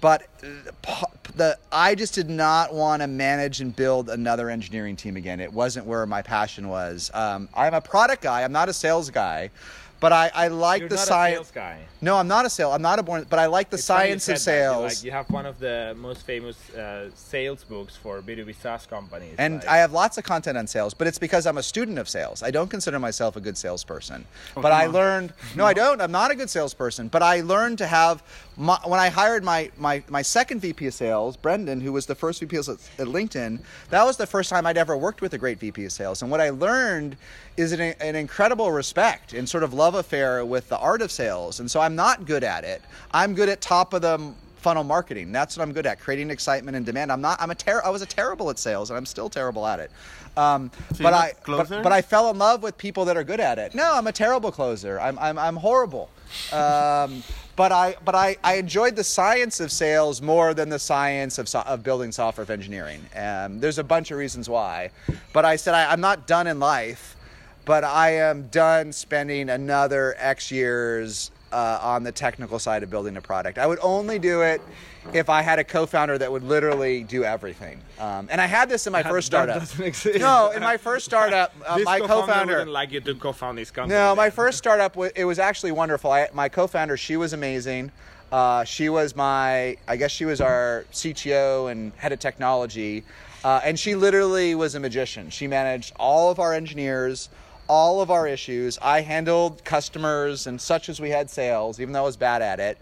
B: but uh, the I just did not want to manage and build another engineering team again. It wasn't where my passion was. Um, I'm a product guy. I'm not a sales guy, but I, I like
C: You're
B: the science.
C: guy.
B: No, I'm not a sale. I'm not a born, but I like the
C: It's
B: science of
C: said that. You,
B: sales.
C: Like, you have one of the most famous uh, sales books for B2B SaaS companies.
B: and
C: like-
B: I have lots of content on sales, but it's because I'm a student of sales. I don't consider myself a good salesperson. but I
A: on.
B: learned, no, I don't. I'm not a good salesperson, but I learned to have, my, when I hired my, my, my second VP of sales, Brendan, who was the first VP of sales at LinkedIn, that was the first time I'd ever worked with a great VP of sales. And what I learned is an, an incredible respect and sort of love affair with the art of sales. And so I'm not good at it. I'm good at top of the funnel marketing. That's what I'm good at, creating excitement and demand. I'm not. I'm a ter- I was a terrible at sales, and I'm still terrible at it. Um,
A: So
B: but I, but,
A: closer?
B: but I fell in love with people that are good at it. No, I'm a terrible closer. I'm, I'm, I'm horrible. Um, but I, but I, I enjoyed the science of sales more than the science of, so- of building software of engineering. Um, there's a bunch of reasons why, but I said I, I'm not done in life but I am done spending another X years uh, on the technical side of building a product. I would only do it if I had a co-founder that would literally do everything. Um, and I had this in my first
C: That
B: startup.
C: doesn't exist.
B: No, in my first startup, uh, my
C: co-founder
B: co-founder.
C: wouldn't like you to co-found this company.
B: No, my first startup it was actually wonderful. I, my co-founder, she was amazing. Uh, she was my, I guess she was our CTO and head of technology, uh, and she literally was a magician. She managed all of our engineers, all of our issues. I handled customers and such as we had sales, even though I was bad at it.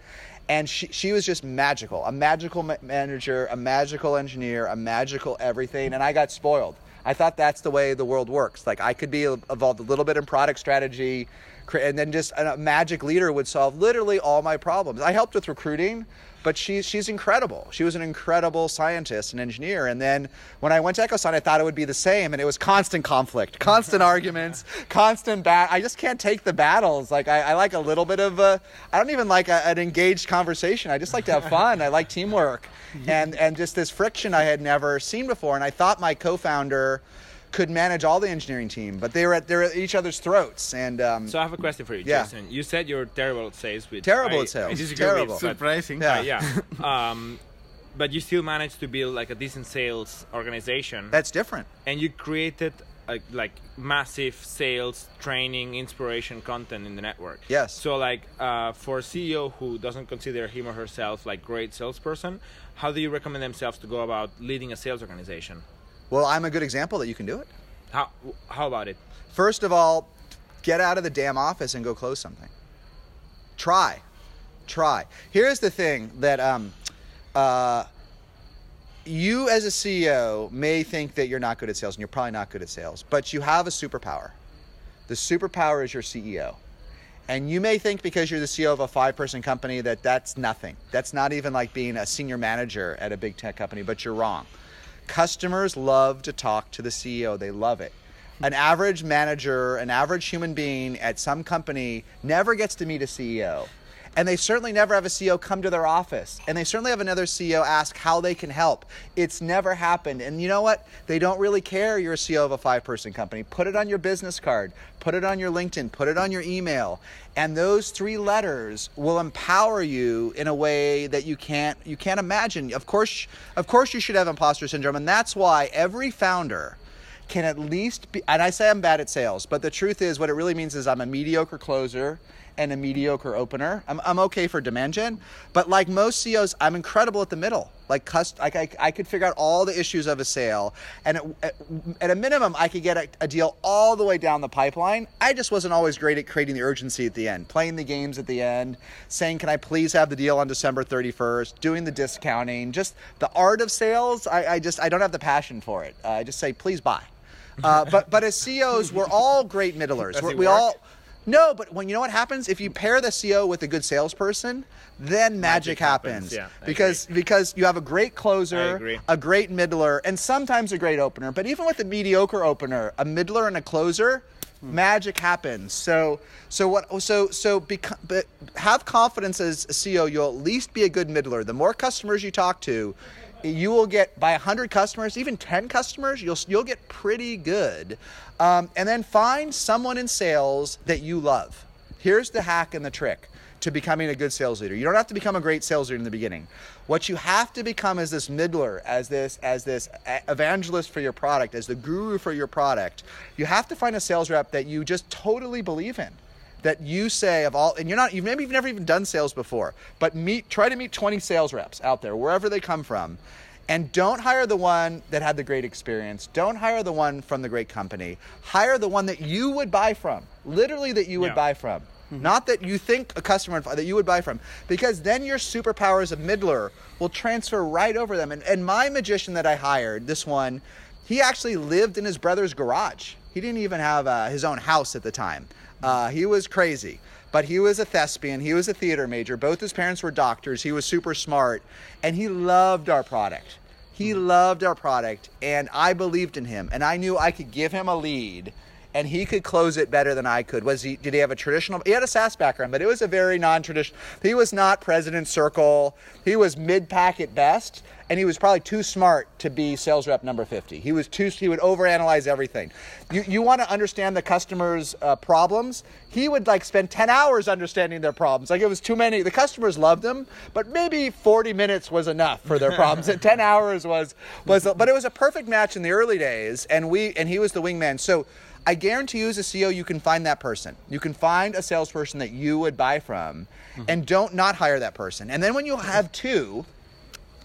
B: And she, she was just magical, a magical ma- manager, a magical engineer, a magical everything. And I got spoiled. I thought that's the way the world works. Like I could be involved a little bit in product strategy, and then just a magic leader would solve literally all my problems. I helped with recruiting, but she's she's incredible. She was an incredible scientist and engineer. And then when I went to EchoSign, I thought it would be the same, and it was constant conflict, constant arguments, constant bat. I just can't take the battles. Like I, I like a little bit of a. I don't even like a, an engaged conversation. I just like to have fun. I like teamwork, and and just this friction I had never seen before. And I thought my co-founder could manage all the engineering team, but they were at they're at each other's throats. And um,
C: So I have a question for you,
B: Yeah.
C: Jason. You said you're terrible at sales. Which
B: Terrible
C: I,
B: at sales.
C: I disagree
B: Terrible.
C: With, but,
A: Surprising.
B: Yeah.
C: uh, yeah. um, but you still managed to build like a decent sales organization,
B: that's different.
C: and you created a, like massive sales training, inspiration content in the network.
B: Yes.
C: So like uh, for a CEO who doesn't consider him or herself like great salesperson, how do you recommend themselves to go about leading a sales organization?
B: Well, I'm a good example that you can do it.
C: How how about it?
B: First of all, get out of the damn office and go close something. Try. Try. Here's the thing that um, uh, you as a CEO may think that you're not good at sales, and you're probably not good at sales, but you have a superpower. The superpower is your CEO. And you may think because you're the CEO of a five person company that that's nothing. That's not even like being a senior manager at a big tech company, but you're wrong. Customers love to talk to the CEO, they love it. An average manager, an average human being at some company never gets to meet a CEO. And they certainly never have a CEO come to their office. And they certainly have another CEO ask how they can help. It's never happened. And you know what? They don't really care you're a CEO of a five person company. Put it on your business card, put it on your LinkedIn, put it on your email. And those three letters will empower you in a way that you can't you can't imagine. Of course, of course you should have imposter syndrome. And that's why every founder can at least be, and I say I'm bad at sales, but the truth is, what it really means is I'm a mediocre closer and a mediocre opener. I'm, I'm okay for demand gen, but like most CEOs, I'm incredible at the middle. Like, cust- like I, I could figure out all the issues of a sale, and at, at, at a minimum, I could get a, a deal all the way down the pipeline. I just wasn't always great at creating the urgency at the end, playing the games at the end, saying, "Can I please have the deal on December 31st?" Doing the discounting, just the art of sales. I, I just I don't have the passion for it. Uh, I just say, "Please buy." Uh, but but as CEOs, we're all great middlers. We
C: work?
B: all no, but when you know what happens if you pair the CEO with a good salesperson, then magic,
C: Magic happens,
B: happens.
C: yeah,
B: because because you have a great closer, a great middler, and sometimes a great opener. But even with a mediocre opener, a middler and a closer, hmm. magic happens. So so what so so beco- but have confidence as a CEO. You'll at least be a good middler. The more customers you talk to, you will get by 100 customers even 10 customers you'll you'll get pretty good. Um, and then find someone in sales that you love. Here's the hack and the trick to becoming a good sales leader. You don't have to become a great sales leader in the beginning. What you have to become is this middler as this as this evangelist for your product as the guru for your product. You have to find a sales rep that you just totally believe in that you say of all and you're not you've maybe you've never even done sales before but meet try to meet 20 sales reps out there wherever they come from and don't hire the one that had the great experience. Don't hire the one from the great company. Hire the one that you would buy from literally that you would
C: Yeah.
B: buy from. Not that you think a customer that you would buy from because then your superpower as a middler will transfer right over them and, and my magician that i hired this one he actually lived in his brother's garage. He didn't even have uh, his own house at the time uh, he was crazy, but he was a thespian. He was a theater major. Both his parents were doctors. He was super smart, and he loved our product. He loved our product, and I believed in him, and I knew I could give him a lead, and he could close it better than I could. Was he? Did he have a traditional? He had a SaaS background, but it was a very non-traditional. He was not President Circle. He was mid-pack at best, and he was probably too smart to be sales rep number 50. He was too. He would overanalyze everything. You you want to understand the customer's uh, problems? He would like spend 10 hours understanding their problems. Like it was too many. The customers loved him, but maybe 40 minutes was enough for their problems. And 10 hours was was. But it was a perfect match in the early days, and we and he was the wingman. So. I guarantee you, as a CEO, you can find that person. You can find a salesperson that you would buy from, and don't not hire that person. And then when you have two,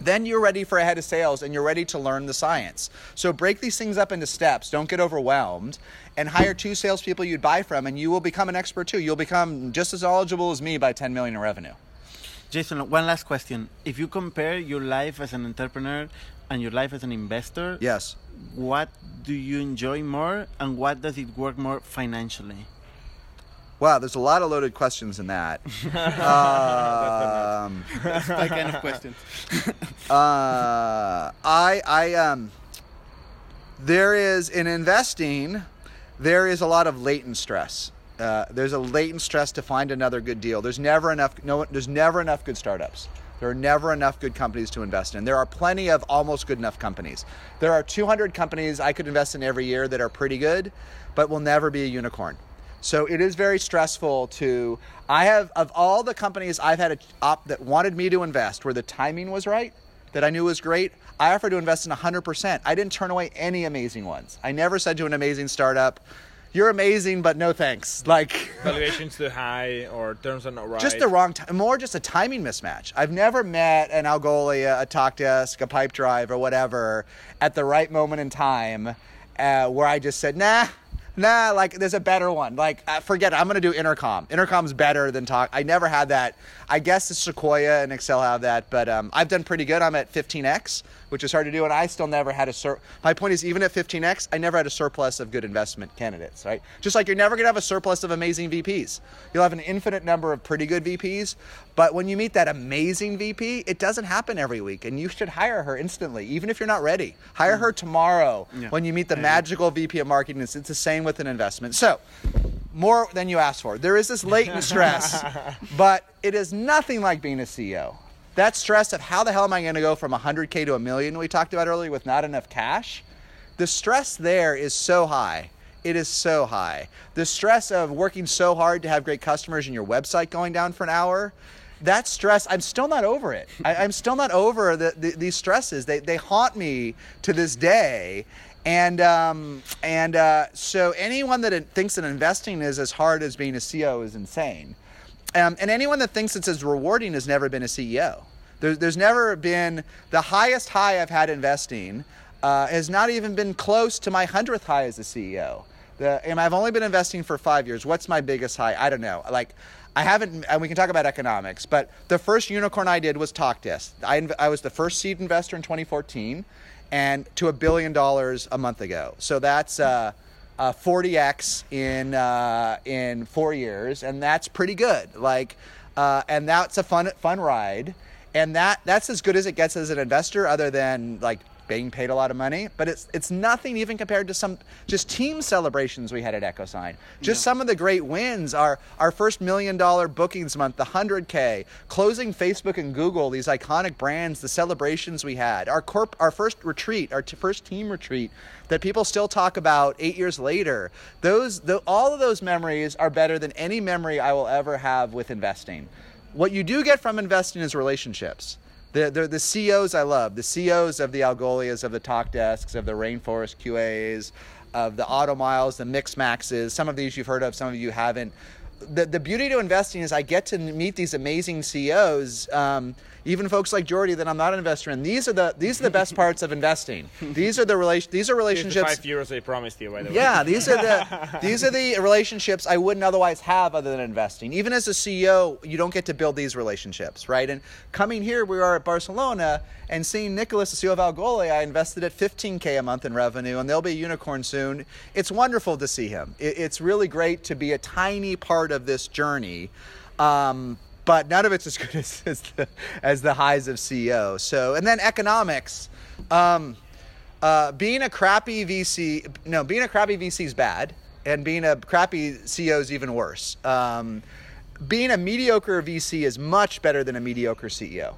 B: then you're ready for a head of sales and you're ready to learn the science. So break these things up into steps. Don't get overwhelmed and hire two salespeople you'd buy from, and you will become an expert too. You'll become just as eligible as me by 10 million in revenue.
A: Jason, one last question. If you compare your life as an entrepreneur and your life as an investor,
B: Yes.
A: what do you enjoy more and what does it work more financially?
B: Wow, there's a lot of loaded questions in that. um,
A: That's my kind of question.
B: uh, I, I, um, there is in investing, there is a lot of latent stress. Uh, there's a latent stress to find another good deal. There's never enough. No, there's never enough good startups. There are never enough good companies to invest in. There are plenty of almost good enough companies. There are 200 companies I could invest in every year that are pretty good, but will never be a unicorn. So it is very stressful to. I have of all the companies I've had a op that wanted me to invest, where the timing was right, that I knew was great. I offered to invest in 100%. I didn't turn away any amazing ones. I never said to an amazing startup, "You're amazing, but no thanks." Like
C: Valuations too high or terms are not right.
B: just the wrong time, more just a timing mismatch. I've never met an Algolia, a Talkdesk, a Pipedrive, or whatever at the right moment in time uh, where I just said, nah, nah, like there's a better one. Like, uh, forget it. I'm to do Intercom. Intercom's better than Talk. I never had that. I guess the Sequoia and Accel have that, but um, I've done pretty good. I'm at 15x, which is hard to do, and I still never had a sur. My point is, even at 15x, I never had a surplus of good investment candidates, right? Just like you're never going to have a surplus of amazing VPs. You'll have an infinite number of pretty good VPs, but when you meet that amazing VP, it doesn't happen every week, and you should hire her instantly, even if you're not ready. Hire her tomorrow
A: Yeah.
B: when you meet the magical VP of marketing. It's, it's the same with an investment. So, more than you asked for. There is this latent stress, but it is nothing like being a CEO. That stress of how the hell am I going to go from 100K to a million we talked about earlier with not enough cash, the stress there is so high. It is so high. The stress of working so hard to have great customers and your website going down for an hour, that stress, I'm still not over it. I, I'm still not over the, the, these stresses. They, they haunt me to this day. And um, and uh, so anyone that thinks that investing is as hard as being a CEO is insane. Um, and anyone that thinks it's as rewarding has never been a CEO. There's, there's never been the highest high I've had investing uh, has not even been close to my hundredth high as a CEO. The, and I've only been investing for five years. What's my biggest high? I don't know. Like, I haven't, and we can talk about economics, but the first unicorn I did was TalkDesk. I, I was the first seed investor in 2014 and to a billion dollars a month ago. So that's uh, uh, 40x in uh, in four years, and that's pretty good. Like, uh, and that's a fun fun ride, and that that's as good as it gets as an investor, other than like being paid a lot of money. But it's it's nothing even compared to some just team celebrations we had at EchoSign. Just some of the great wins are our first million dollar bookings month, the 100k, closing Facebook and Google, these iconic brands, the celebrations we had, our corp, our first retreat, our t- first team retreat that people still talk about eight years later. Those, the, all of those memories are better than any memory I will ever have with investing. What you do get from investing is relationships. The, the, the CEOs I love, the CEOs of the Algolias, of the Talkdesks, of the Rainforest QAs, of the Automiles, the Mixmaxes. Some of these you've heard of, some of you haven't. The, the beauty to investing is I get to meet these amazing CEOs, um, even folks like Jordi that I'm not an investor in. These are the these are the best parts of investing. These are the relation these are
C: Here's the
B: relationships.
C: five euros I promised you, by the way.
B: Yeah, these are the these are the relationships I wouldn't otherwise have other than investing. Even as a CEO, you don't get to build these relationships, right? And coming here, we are at Barcelona and seeing Nicholas, the CEO of Algolia, I invested at 15k a month in revenue, and they'll be a unicorn soon. It's wonderful to see him. It, it's really great to be a tiny part of this journey. Um, but none of it's as good as, as, the, as the highs of CEO. So, and then economics. Um, uh, being a crappy VC, no, being a crappy VC is bad, and being a crappy CEO is even worse. Um, being a mediocre VC is much better than a mediocre CEO.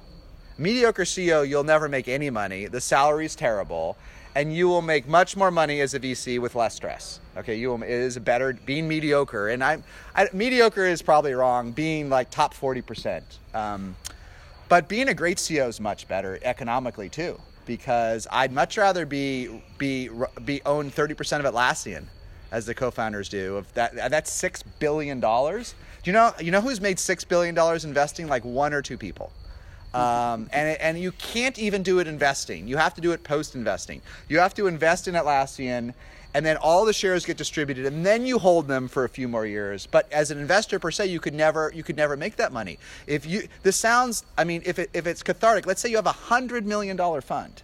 B: Mediocre CEO, you'll never make any money. The salary's terrible, and you will make much more money as a VC with less stress. Okay, you will, it is better being mediocre, and I'm I, mediocre is probably wrong. Being like top forty percent. Um, but being a great CEO is much better economically too, because I'd much rather be be be own thirty percent of Atlassian, as the co-founders do. Of that, that's six billion dollars. Do you know you know who's made six billion dollars investing? Like one or two people. Um, and, and you can't even do it investing. You have to do it post investing. You have to invest in Atlassian, and then all the shares get distributed, and then you hold them for a few more years. But as an investor per se, you could never you could never make that money. If you this sounds, I mean, if it, if it's cathartic, let's say you have a hundred million dollar fund.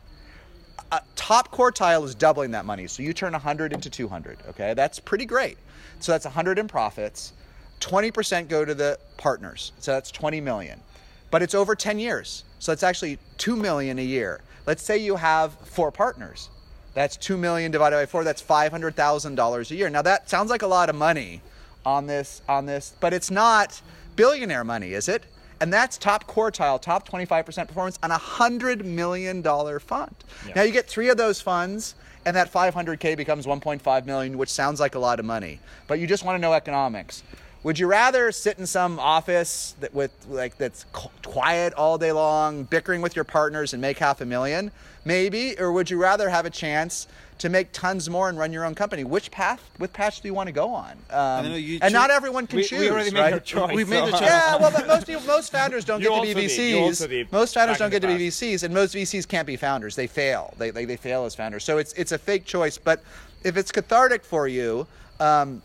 B: Uh, top quartile is doubling that money, so you turn 100 into 200. Okay, that's pretty great. So that's 100 in profits. 20% go to the partners. So that's 20 million. But it's over 10 years. So it's actually 2 million a year. Let's say you have four partners. That's 2 million divided by 4, that's $500,000 a year. Now that sounds like a lot of money on this on this, but it's not billionaire money, is it? And that's top quartile, top 25% performance on a $100 million fund.
C: Yeah.
B: Now you get 3 of those funds and that 500k becomes 1.5 million, which sounds like a lot of money. But you just want to know economics. Would you rather sit in some office that with like that's quiet all day long, bickering with your partners and make half a million, maybe, or would you rather have a chance to make tons more and run your own company? Which path, which path do you want to go on? Um, and
A: choo-
B: not everyone can
C: We,
B: choose.
C: we already made
B: right?
C: our choice.
A: We've made the choice.
B: Yeah, well, but most most founders don't
C: You
B: get to be
C: also did. You also
B: VCs.
C: did
B: Most founders don't get to
C: the
B: be VCs, and most VCs can't be founders. They fail. They, they, they fail as founders. So it's it's a fake choice. But if it's cathartic for you, um,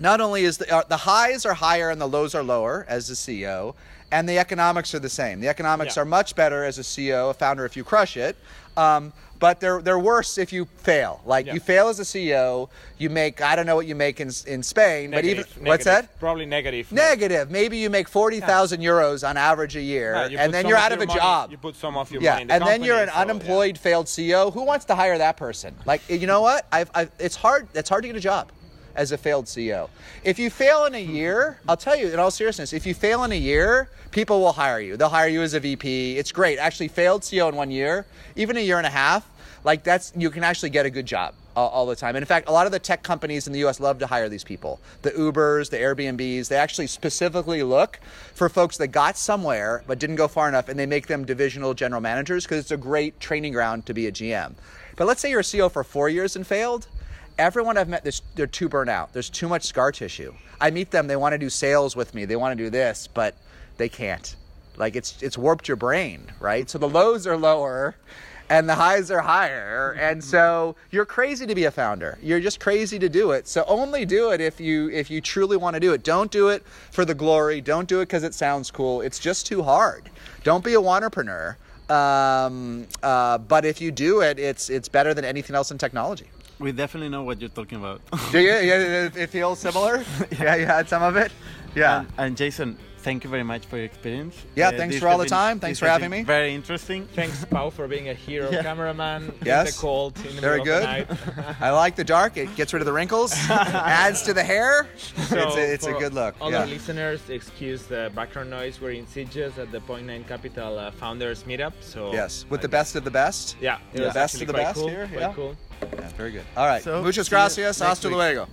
B: not only is the uh, the highs are higher and the lows are lower as a CEO, and the economics are the same. The economics
C: Yeah.
B: are much better as a CEO, a founder, if you crush it. Um, but they're they're worse if you fail. Like
C: Yeah.
B: you fail as a CEO, you make I don't know what you make in in Spain,
C: Negative,
B: but even what's that?
C: Probably negative.
B: Negative. Maybe you make forty thousand euros on average a year,
C: Yeah,
B: and then you're out of a
C: money-
B: job.
C: You put some of your
B: Yeah,
C: money in the
B: and then you're an
C: so, yeah.
B: unemployed failed CEO. Who wants to hire that person? Like, you know what? I've, I've, it's hard. It's hard to get a job as a failed CEO. If you fail in a year, I'll tell you in all seriousness, if you fail in a year, people will hire you. They'll hire you as a VP. It's great. Actually, failed CEO in one year, even a year and a half, like that's you can actually get a good job all, the time. And in fact, a lot of the tech companies in the U.S. love to hire these people. The Ubers, the Airbnbs, they actually specifically look for folks that got somewhere but didn't go far enough, and they make them divisional general managers because it's a great training ground to be a GM. But let's say you're a CEO for four years and failed. Everyone I've met, they're too burnt out. There's too much scar tissue. I meet them, they want to do sales with me, they want to do this, but they can't. Like it's it's warped your brain, right? So the lows are lower and the highs are higher. And so you're crazy to be a founder. You're just crazy to do it. So only do it if you if you truly want to do it. Don't do it for the glory. Don't do it because it sounds cool. It's just too hard. Don't be a entrepreneur. Um, uh, but if you do it, it's it's better than anything else in technology.
A: We definitely know what you're talking about.
B: Do you? Yeah, it- it feels similar. yeah, you had some of it. Yeah.
A: And, and Jason, thank you very much for your experience.
B: Yeah, thanks for all the time. Thanks for having me.
A: Very interesting.
C: Thanks, Pau, for being a hero
A: Yeah.
C: cameraman.
B: Yes.
C: The cold, in the
B: Very good.
C: the night.
B: I like the dark. It gets rid of the wrinkles, adds to the hair. it's a, it's a good look.
C: All
B: Yeah.
C: our listeners, excuse the background noise. We're in Sitges at the Point Nine Capital uh, Founders Meetup. So
B: Yes, with
C: I
B: the
C: guess-
B: best of the best.
C: Yeah, it
B: the best of the best
C: cool,
B: here,
C: quite
B: yeah.
C: cool.
B: Yeah, very good. All right.
A: So,
B: Muchas gracias. Hasta luego.